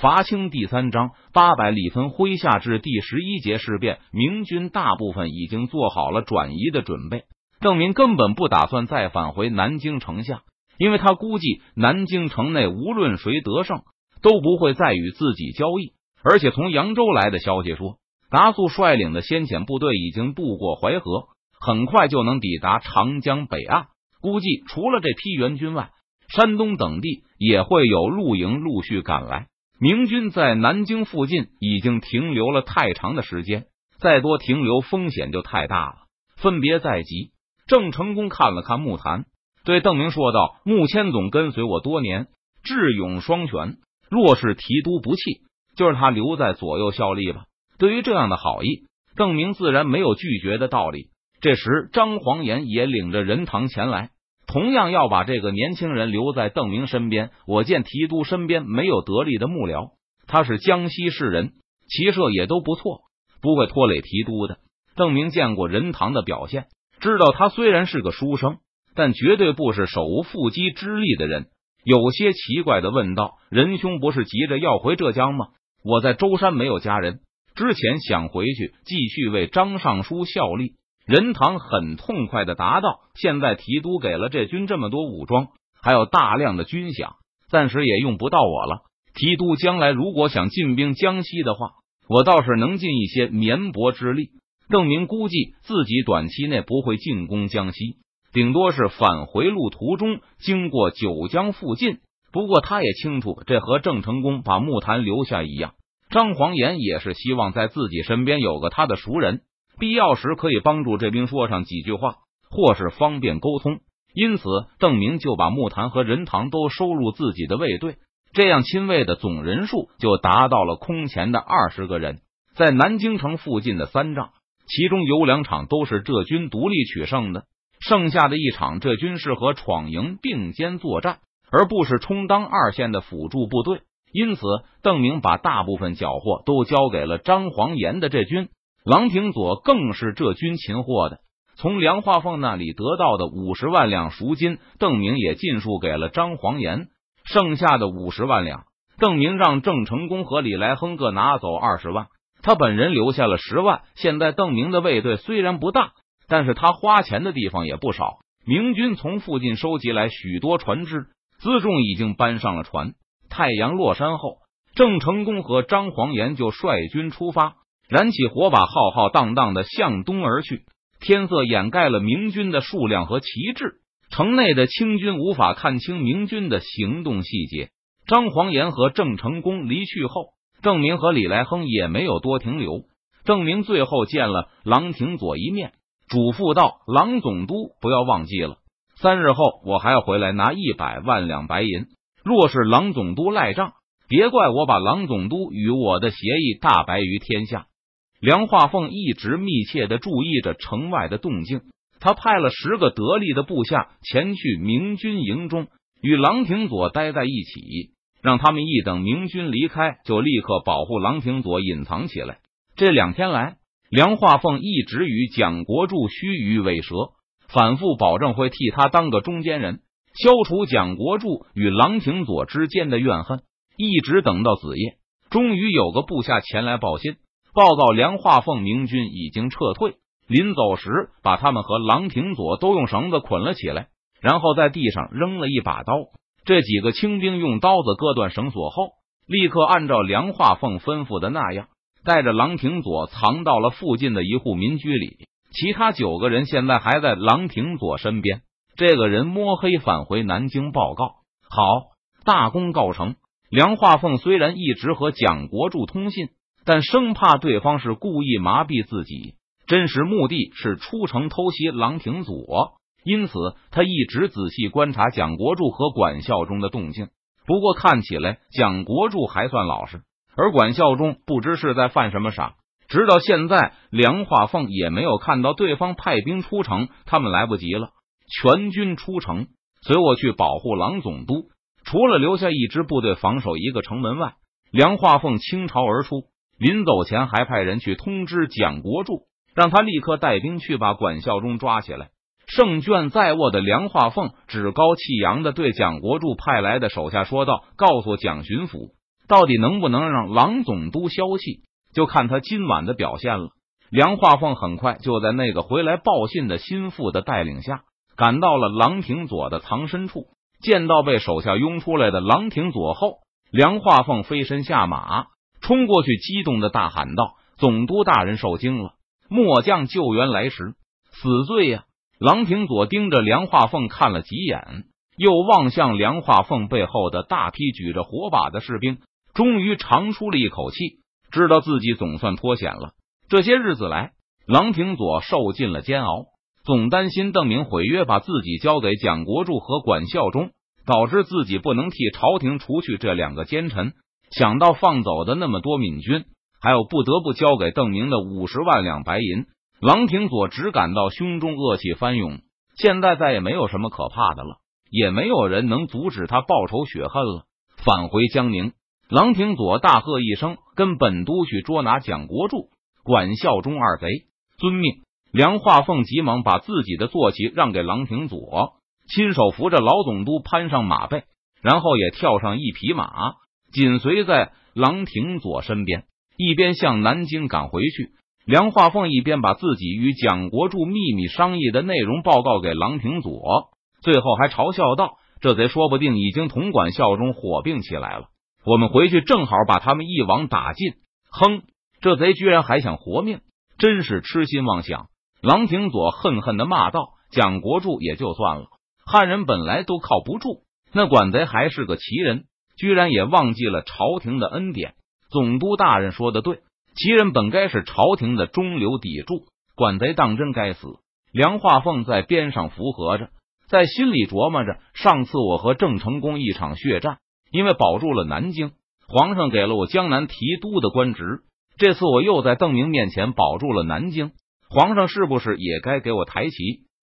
伐清第三章八百里分麾下至第十一节事变，明军大部分已经做好了转移的准备。邓明根本不打算再返回南京城下，因为他估计南京城内无论谁得胜，都不会再与自己交易。而且从扬州来的消息说，达素率领的先遣部队已经渡过淮河，很快就能抵达长江北岸。估计除了这批援军外，山东等地也会有陆营陆续赶来。明军在南京附近已经停留了太长的时间，再多停留风险就太大了。分别在即，郑成功看了看木坛，对邓明说道：“穆谦总跟随我多年，智勇双全。若是提督不弃，就让他留在左右效力吧。”对于这样的好意，邓明自然没有拒绝的道理。这时，张黄岩也领着任堂前来。同样要把这个年轻人留在邓明身边。我见提督身边没有得力的幕僚，他是江西士人，骑射也都不错，不会拖累提督的。邓明见过任堂的表现，知道他虽然是个书生，但绝对不是手无缚鸡之力的人。有些奇怪的问道：“仁兄不是急着要回浙江吗？我在舟山没有家人，之前想回去继续为张尚书效力。”任堂很痛快的答道：“现在提督给了这军这么多武装，还有大量的军饷，暂时也用不到我了。提督将来如果想进兵江西的话，我倒是能尽一些绵薄之力。”邓明估计自己短期内不会进攻江西，顶多是返回路途中经过九江附近。不过他也清楚，这和郑成功把木坛留下一样，张黄岩也是希望在自己身边有个他的熟人。必要时可以帮助这兵说上几句话，或是方便沟通。因此，邓明就把木坛和任堂都收入自己的卫队，这样亲卫的总人数就达到了空前的二十个人。在南京城附近的三仗，其中有两场都是浙军独立取胜的，剩下的一场浙军是和闯营并肩作战，而不是充当二线的辅助部队。因此，邓明把大部分缴获都交给了张黄岩的这军。郎廷佐更是这军擒获的，从梁化凤那里得到的五十万两赎金，邓明也尽数给了张黄岩。剩下的五十万两，邓明让郑成功和李来亨各拿走二十万，他本人留下了十万。现在邓明的卫队虽然不大，但是他花钱的地方也不少。明军从附近收集来许多船只，辎重已经搬上了船。太阳落山后，郑成功和张黄岩就率军出发。燃起火把，浩浩荡荡的向东而去。天色掩盖了明军的数量和旗帜，城内的清军无法看清明军的行动细节。张黄岩和郑成功离去后，郑明和李来亨也没有多停留。郑明最后见了郎廷佐一面，嘱咐道：“郎总督不要忘记了，三日后我还要回来拿一百万两白银。若是郎总督赖账，别怪我把郎总督与我的协议大白于天下。”梁化凤一直密切的注意着城外的动静，他派了十个得力的部下前去明军营中，与郎廷佐待在一起，让他们一等明军离开，就立刻保护郎廷佐隐藏起来。这两天来，梁化凤一直与蒋国柱虚与委蛇，反复保证会替他当个中间人，消除蒋国柱与郎廷佐之间的怨恨。一直等到子夜，终于有个部下前来报信。报告梁化凤，明军已经撤退。临走时，把他们和郎廷佐都用绳子捆了起来，然后在地上扔了一把刀。这几个清兵用刀子割断绳索后，立刻按照梁化凤吩咐的那样，带着郎廷佐藏到了附近的一户民居里。其他九个人现在还在郎廷佐身边。这个人摸黑返回南京报告，好，大功告成。梁化凤虽然一直和蒋国柱通信。但生怕对方是故意麻痹自己，真实目的是出城偷袭郎廷佐，因此他一直仔细观察蒋国柱和管孝忠的动静。不过看起来蒋国柱还算老实，而管孝忠不知是在犯什么傻。直到现在，梁化凤也没有看到对方派兵出城，他们来不及了。全军出城，随我去保护郎总督。除了留下一支部队防守一个城门外，梁化凤倾巢而出。临走前，还派人去通知蒋国柱，让他立刻带兵去把管孝忠抓起来。胜券在握的梁化凤趾高气扬的对蒋国柱派来的手下说道：“告诉蒋巡抚，到底能不能让郎总督消气，就看他今晚的表现了。梁化凤很快就在那个回来报信的心腹的带领下，赶到了郎廷佐的藏身处。见到被手下拥出来的郎廷佐后，梁化凤飞身下马，冲过去，激动的大喊道：“总督大人受惊了，末将救援来时死罪呀！”郎廷佐盯着梁化凤看了几眼，又望向梁化凤背后的大批举着火把的士兵，终于长出了一口气，知道自己总算脱险了。这些日子来，郎廷佐受尽了煎熬，总担心邓明毁约，把自己交给蒋国柱和管孝忠，导致自己不能替朝廷除去这两个奸臣。想到放走的那么多闽军，还有不得不交给邓明的五十万两白银，郎廷佐只感到胸中恶气翻涌。现在再也没有什么可怕的了，也没有人能阻止他报仇雪恨了。返回江宁，郎廷佐大喝一声，跟本都去捉拿蒋国柱。管孝忠二贼遵命，梁化凤急忙把自己的坐骑让给郎廷佐，亲手扶着老总督攀上马背，然后也跳上一匹马，紧随在郎廷佐身边，一边向南京赶回去。梁化凤一边把自己与蒋国柱秘密商议的内容报告给郎廷佐，最后还嘲笑道：“这贼说不定已经同管效忠火并起来了，我们回去正好把他们一网打尽。”哼。这贼居然还想活命，真是痴心妄想！郎廷佐恨恨的骂道：“蒋国柱也就算了，汉人本来都靠不住，那管贼还是个奇人，居然也忘记了朝廷的恩典。总督大人说的对，奇人本该是朝廷的中流砥柱，管贼当真该死。”梁化凤在边上附和着，在心里琢磨着：上次我和郑成功一场血战，因为保住了南京，皇上给了我江南提督的官职。这次我又在邓明面前保住了南京，皇上是不是也该给我抬旗，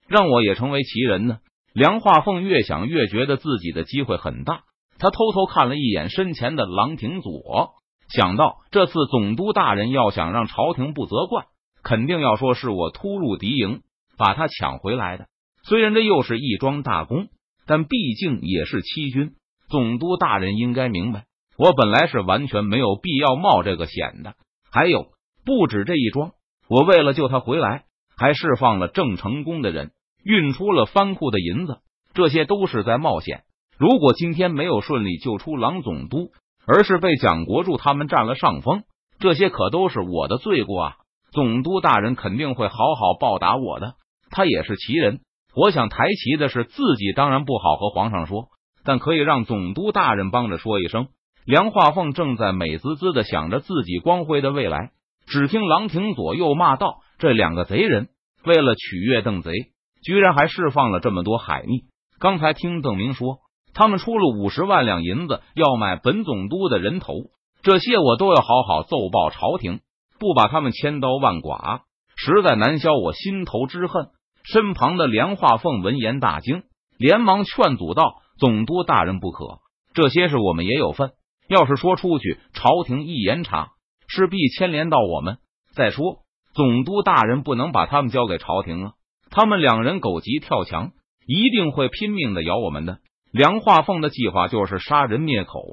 让我也成为旗人呢？梁化凤越想越觉得自己的机会很大，他偷偷看了一眼身前的郎廷佐，想到这次总督大人要想让朝廷不责怪，肯定要说是我突入敌营把他抢回来的。虽然这又是一桩大功，但毕竟也是欺君，总督大人应该明白，我本来是完全没有必要冒这个险的。还有不止这一桩，我为了救他回来，还释放了郑成功的人，运出了藩库的银子，这些都是在冒险。如果今天没有顺利救出郎总督，而是被蒋国柱他们占了上风，这些可都是我的罪过啊！总督大人肯定会好好报答我的。他也是奇人，我想抬旗的是自己，当然不好和皇上说，但可以让总督大人帮着说一声。梁化凤正在美滋滋的想着自己光辉的未来，只听郎廷左右骂道：“这两个贼人为了取悦邓贼，居然还释放了这么多海逆。刚才听邓明说，他们出了五十万两银子要买本总督的人头，这些我都要好好奏报朝廷，不把他们千刀万剐，实在难消我心头之恨。”身旁的梁化凤闻言大惊，连忙劝阻道：“总督大人不可，这些事我们也有份。”要是说出去，朝廷一严查，势必牵连到我们。再说，总督大人不能把他们交给朝廷啊！他们两人狗急跳墙，一定会拼命的咬我们的。梁化凤的计划就是杀人灭口，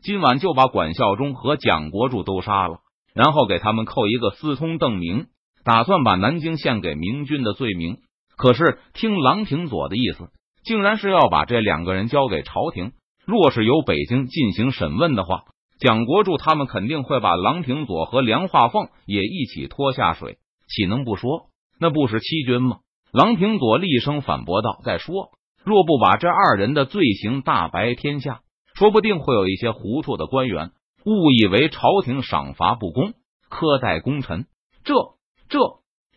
今晚就把管孝忠和蒋国柱都杀了，然后给他们扣一个私通邓明，打算把南京献给明军的罪名。可是听郎廷佐的意思，竟然是要把这两个人交给朝廷。若是由北京进行审问的话，蒋国柱他们肯定会把郎廷佐和梁化凤也一起拖下水，岂能不说那不是欺君吗？郎廷佐厉声反驳道：“再说，若不把这二人的罪行大白天下，说不定会有一些糊涂的官员误以为朝廷赏罚不公，苛待功臣。这这……”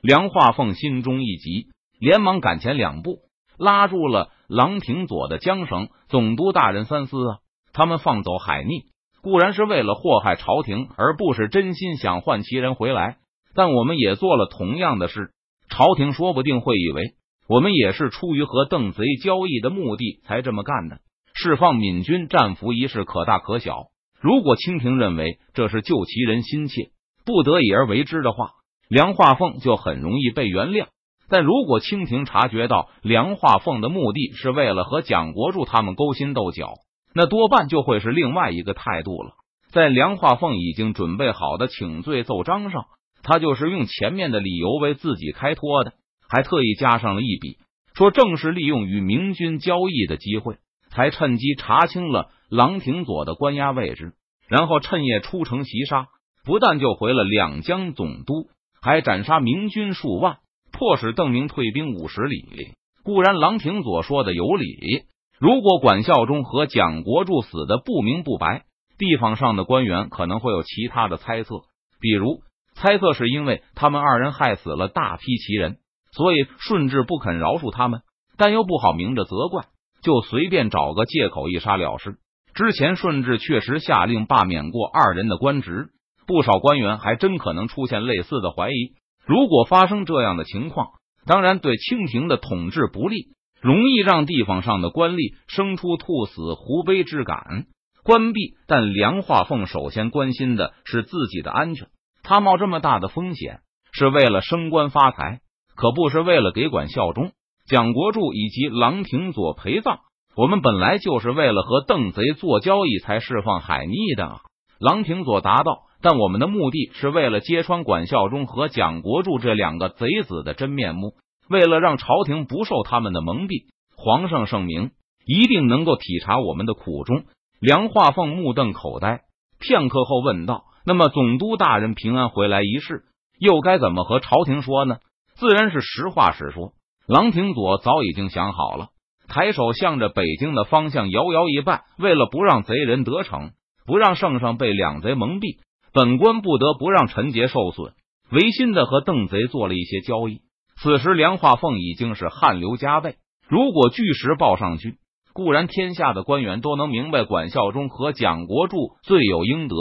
梁化凤心中一急，连忙赶前两步。拉住了郎廷佐的缰绳，总督大人三思啊！他们放走海逆，固然是为了祸害朝廷，而不是真心想换其人回来。但我们也做了同样的事，朝廷说不定会以为我们也是出于和邓贼交易的目的才这么干的。释放闽军战俘一事可大可小，如果清廷认为这是救其人心切，不得已而为之的话，梁化凤就很容易被原谅。但如果清廷察觉到梁化凤的目的是为了和蒋国柱他们勾心斗角，那多半就会是另外一个态度了。在梁化凤已经准备好的请罪奏章上，他就是用前面的理由为自己开脱的，还特意加上了一笔，说正是利用与明军交易的机会，才趁机查清了郎廷佐的关押位置，然后趁夜出城袭杀，不但救回了两江总督，还斩杀明军数万，迫使邓明退兵五十里。固然郎廷佐说的有理，如果管孝忠和蒋国柱死的不明不白。地方上的官员可能会有其他的猜测，比如猜测是因为他们二人害死了大批旗人，所以顺治不肯饶恕他们，但又不好明着责怪，就随便找个借口一杀了事。之前顺治确实下令罢免过二人的官职，不少官员还真可能出现类似的怀疑。如果发生这样的情况，当然对清廷的统治不利，容易让地方上的官吏生出兔死狐悲之感。关闭，但梁化凤首先关心的是自己的安全。他冒这么大的风险，是为了升官发财，可不是为了给管效忠。蒋国柱以及郎廷佐陪葬，我们本来就是为了和邓贼做交易才释放海逆的。郎廷佐答道：“但我们的目的是为了揭穿管孝忠和蒋国柱这两个贼子的真面目，为了让朝廷不受他们的蒙蔽。皇上圣明，一定能够体察我们的苦衷。”梁化凤目瞪口呆，片刻后问道：“那么总督大人平安回来一事，又该怎么和朝廷说呢？”自然是实话实说。郎廷佐早已经想好了，抬手向着北京的方向遥遥一拜。为了不让贼人得逞，不让圣上被两贼蒙蔽，本官不得不让陈杰受损，违心的和邓贼做了一些交易。此时梁化凤已经是汗流浃背，如果据实报上去。固然天下的官员都能明白管孝忠和蒋国柱罪有应得，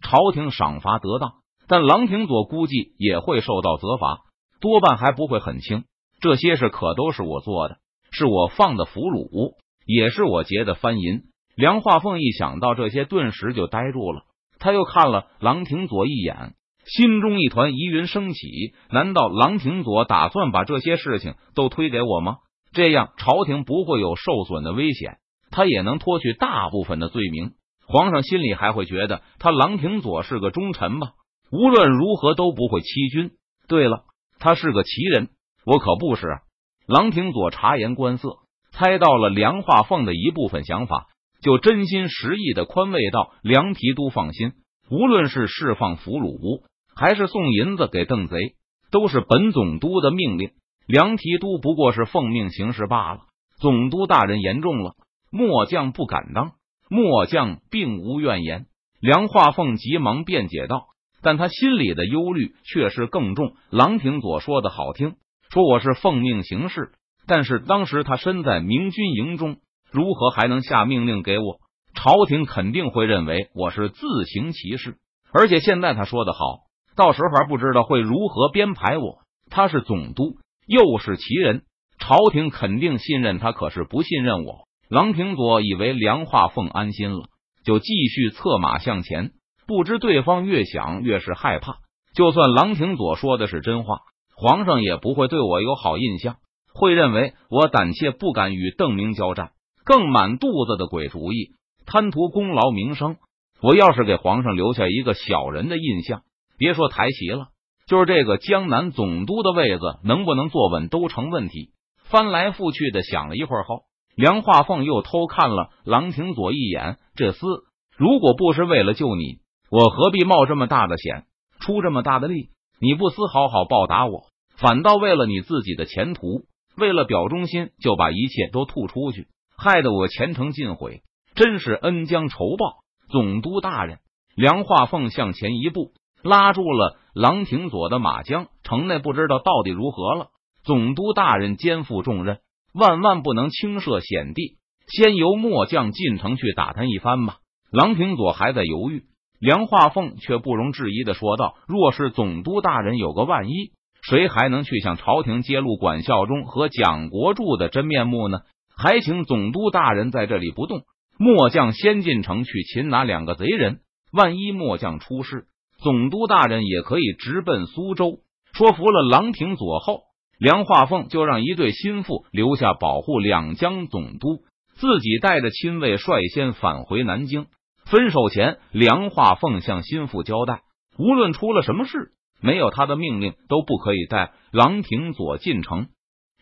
朝廷赏罚得当，但郎廷佐估计也会受到责罚，多半还不会很轻。这些事可都是我做的，是我放的俘虏，也是我劫的藩银。梁化凤一想到这些，顿时就呆住了。他又看了郎廷佐一眼，心中一团疑云升起。难道郎廷佐打算把这些事情都推给我吗？这样，朝廷不会有受损的危险，他也能脱去大部分的罪名。皇上心里还会觉得他郎廷佐是个忠臣吧？无论如何都不会欺君。对了，他是个奇人，我可不是。郎廷佐察言观色，猜到了梁化凤的一部分想法，就真心实意的宽慰道：“梁提督放心，无论是释放俘虏，还是送银子给邓贼，都是本总督的命令。”梁提督不过是奉命行事罢了，总督大人言重了，末将不敢当。末将并无怨言。梁化凤急忙辩解道，但他心里的忧虑却是更重。郎廷佐说的好听，说我是奉命行事，但是当时他身在明军营中，如何还能下命令给我？朝廷肯定会认为我是自行其事。而且现在他说的好，到时候还不知道会如何编排我。他是总督。又是奇人，朝廷肯定信任他，可是不信任我。郎廷佐以为梁化凤安心了，就继续策马向前。不知对方越想越是害怕。就算郎廷佐说的是真话，皇上也不会对我有好印象，会认为我胆怯不敢与邓明交战，更满肚子的鬼主意，贪图功劳名声。我要是给皇上留下一个小人的印象，别说抬旗了。就是这个江南总督的位子能不能坐稳都成问题。翻来覆去的想了一会儿后，梁化凤又偷看了郎廷佐一眼。这厮如果不是为了救你，我何必冒这么大的险，出这么大的力？你不思好好报答我，反倒为了你自己的前途，为了表忠心，就把一切都吐出去，害得我前程尽毁，真是恩将仇报。总督大人，梁化凤向前一步。拉住了郎廷佐的马缰，城内不知道到底如何了。总督大人肩负重任，万万不能轻涉险地。先由末将进城去打探一番吧。郎廷佐还在犹豫，梁化凤却不容置疑的说道：“若是总督大人有个万一，谁还能去向朝廷揭露管孝忠和蒋国柱的真面目呢？还请总督大人在这里不动，末将先进城去擒拿两个贼人。万一末将出事。”总督大人也可以直奔苏州，说服了郎廷佐后，梁化凤就让一对心腹留下保护两江总督，自己带着亲卫率先返回南京。分手前，梁化凤向心腹交代，无论出了什么事，没有他的命令都不可以带郎廷佐进城。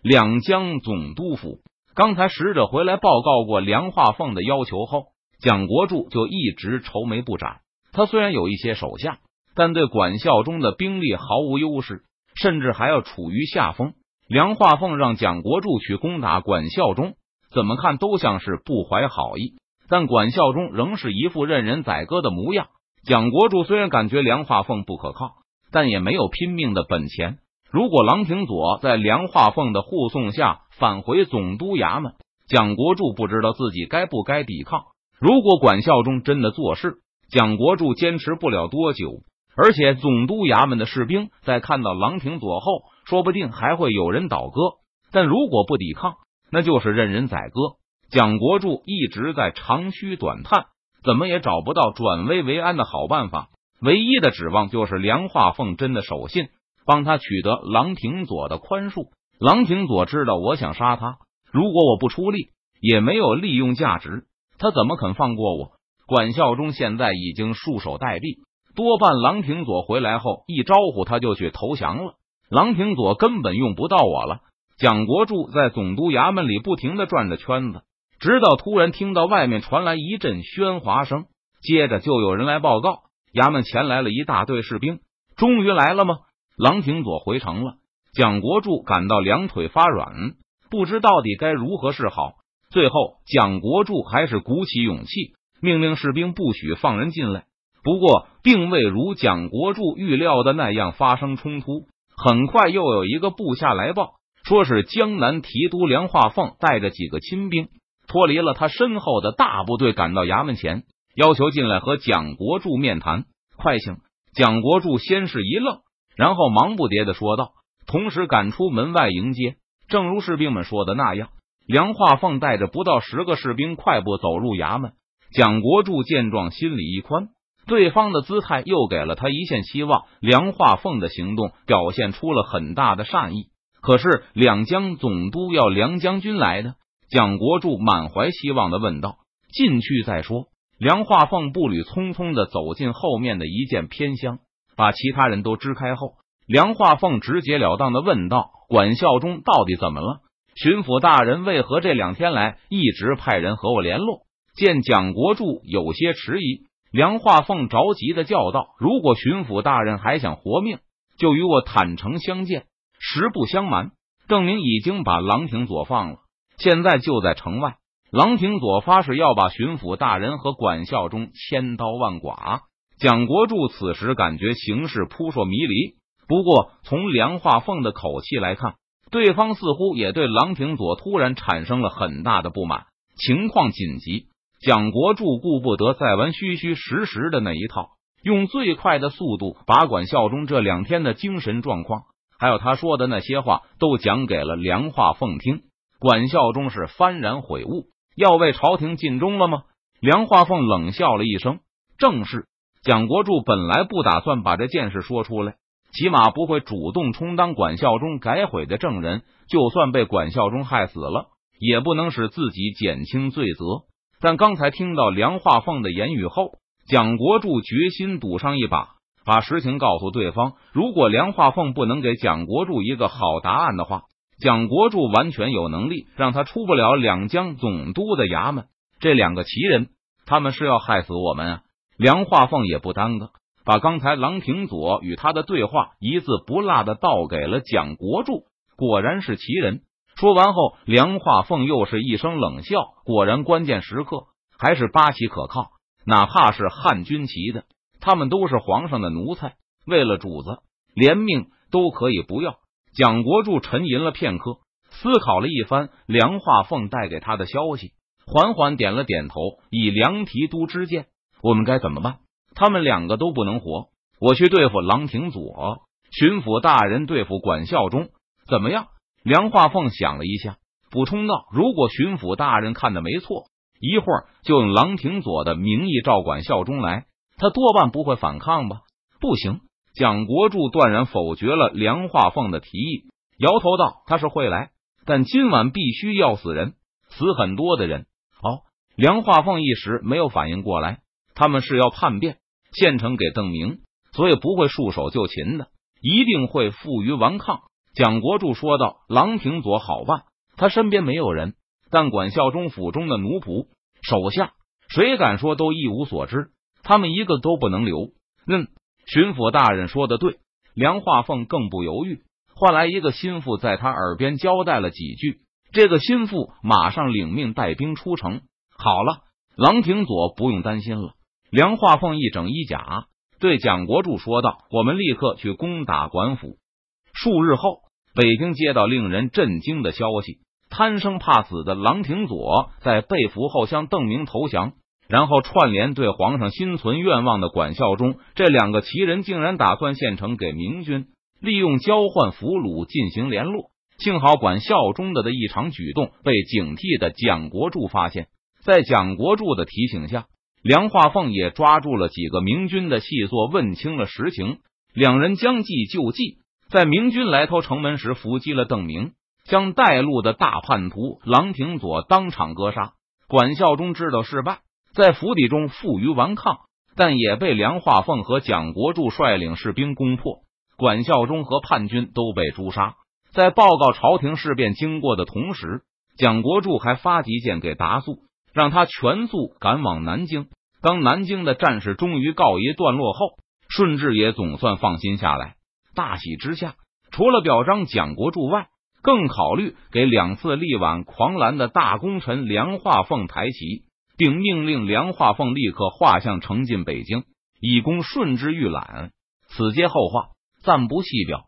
两江总督府刚才使者回来报告过梁化凤的要求后，蒋国柱就一直愁眉不展。他虽然有一些手下，但对管孝忠的兵力毫无优势，甚至还要处于下风。梁化凤让蒋国柱去攻打管孝忠，怎么看都像是不怀好意。但管孝忠仍是一副任人宰割的模样。蒋国柱虽然感觉梁化凤不可靠，但也没有拼命的本钱。如果郎廷佐在梁化凤的护送下返回总督衙门，蒋国柱不知道自己该不该抵抗。如果管孝忠真的做事，蒋国柱坚持不了多久。而且总督衙门的士兵在看到郎廷佐后，说不定还会有人倒戈。但如果不抵抗，那就是任人宰割。蒋国柱一直在长吁短叹，怎么也找不到转危为安的好办法。唯一的指望就是梁化凤真的守信，帮他取得郎廷佐的宽恕。郎廷佐知道我想杀他，如果我不出力，也没有利用价值，他怎么肯放过我？管孝忠现在已经束手待毙，多半郎廷佐回来后一招呼他就去投降了。郎廷佐根本用不到我了。蒋国柱在总督衙门里不停的转着圈子。直到突然听到外面传来一阵喧哗声，接着就有人来报告，衙门前来了一大队士兵。终于来了吗？郎廷佐回城了。蒋国柱感到两腿发软，不知到底该如何是好。最后，蒋国柱还是鼓起勇气，命令士兵不许放人进来。不过，并未如蒋国柱预料的那样发生冲突。很快，又有一个部下来报，说是江南提督梁化凤带着几个亲兵。脱离了他身后的大部队，赶到衙门前，要求进来和蒋国柱面谈。快请！蒋国柱先是一愣，然后忙不迭的说道，同时赶出门外迎接。正如士兵们说的那样，梁化凤带着不到十个士兵快步走入衙门。蒋国柱见状，心里一宽，对方的姿态又给了他一线希望。梁化凤的行动表现出了很大的善意。可是两江总督要梁将军来的。蒋国柱满怀希望的问道：“进去再说。”梁化凤步履匆匆的走进后面的一间偏厢，把其他人都支开后，梁化凤直截了当的问道：“管孝忠到底怎么了？巡抚大人为何这两天来一直派人和我联络？”见蒋国柱有些迟疑，梁化凤着急的叫道：“如果巡抚大人还想活命，就与我坦诚相见。实不相瞒，邓明已经把郎廷佐放了。”现在就在城外，郎廷佐发誓要把巡抚大人和管孝忠千刀万剐。蒋国柱此时感觉形势扑朔迷离，不过从梁化凤的口气来看，对方似乎也对郎廷佐突然产生了很大的不满。情况紧急，蒋国柱顾不得再玩虚虚实实的那一套，用最快的速度把管孝忠这两天的精神状况，还有他说的那些话，都讲给了梁化凤听。管孝忠是幡然悔悟，要为朝廷尽忠了吗？梁化凤冷笑了一声：“正是。”蒋国柱本来不打算把这件事说出来，起码不会主动充当管孝忠改悔的证人。就算被管孝忠害死了，也不能使自己减轻罪责。但刚才听到梁化凤的言语后，蒋国柱决心赌上一把，把实情告诉对方。如果梁化凤不能给蒋国柱一个好答案的话，蒋国柱完全有能力让他出不了两江总督的衙门。这两个奇人，他们是要害死我们啊！梁化凤也不耽搁，把刚才郎廷佐与他的对话一字不落的道给了蒋国柱。果然是奇人。说完后，梁化凤又是一声冷笑。果然，关键时刻还是八旗可靠，哪怕是汉军旗的，他们都是皇上的奴才，为了主子，连命都可以不要。蒋国柱沉吟了片刻，思考了一番梁化凤带给他的消息，缓缓点了点头。以梁提督之见，我们该怎么办？他们两个都不能活，我去对付郎廷佐，巡抚大人对付管孝忠，怎么样？梁化凤想了一下，补充道：“如果巡抚大人看的没错，一会儿就用郎廷佐的名义召管孝忠来，他多半不会反抗吧？”不行。蒋国柱断然否决了梁化凤的提议，摇头道：“他是会来，但今晚必须要死人，死很多的人。”哦，梁化凤一时没有反应过来，他们是要叛变，献城给邓明，所以不会束手就擒的，一定会负隅顽抗。蒋国柱说道：“郎平佐好办，他身边没有人，但管孝忠府中的奴仆、手下，谁敢说都一无所知？他们一个都不能留。”嗯，巡抚大人说的对。梁化凤更不犹豫，换来一个心腹，在他耳边交代了几句。这个心腹马上领命带兵出城。好了，郎廷佐不用担心了。梁化凤一整衣甲，对蒋国柱说道：“我们立刻去攻打管府。”数日后，北京接到令人震惊的消息：贪生怕死的郎廷佐在被俘后向邓明投降。然后串联对皇上心存愿望的管孝忠，这两个奇人竟然打算献城给明军，利用交换俘虏进行联络。幸好管孝忠的的异常举动被警惕的蒋国柱发现，在蒋国柱的提醒下，梁化凤也抓住了几个明军的细作，问清了实情。两人将计就计，在明军来偷城门时伏击了邓明，将带路的大叛徒郎廷佐当场格杀。管孝忠知道失败。在府邸中负隅顽抗，但也被梁化凤和蒋国柱率领士兵攻破。管孝忠和叛军都被诛杀。在报告朝廷事变经过的同时，蒋国柱还发急件给达素，让他全速赶往南京。当南京的战事终于告一段落后，顺治也总算放心下来。大喜之下，除了表彰蒋国柱外，更考虑给两次力挽狂澜的大功臣梁化凤抬旗。并命令梁化凤立刻画像呈进北京，以供顺治预览。此皆后话，暂不细表。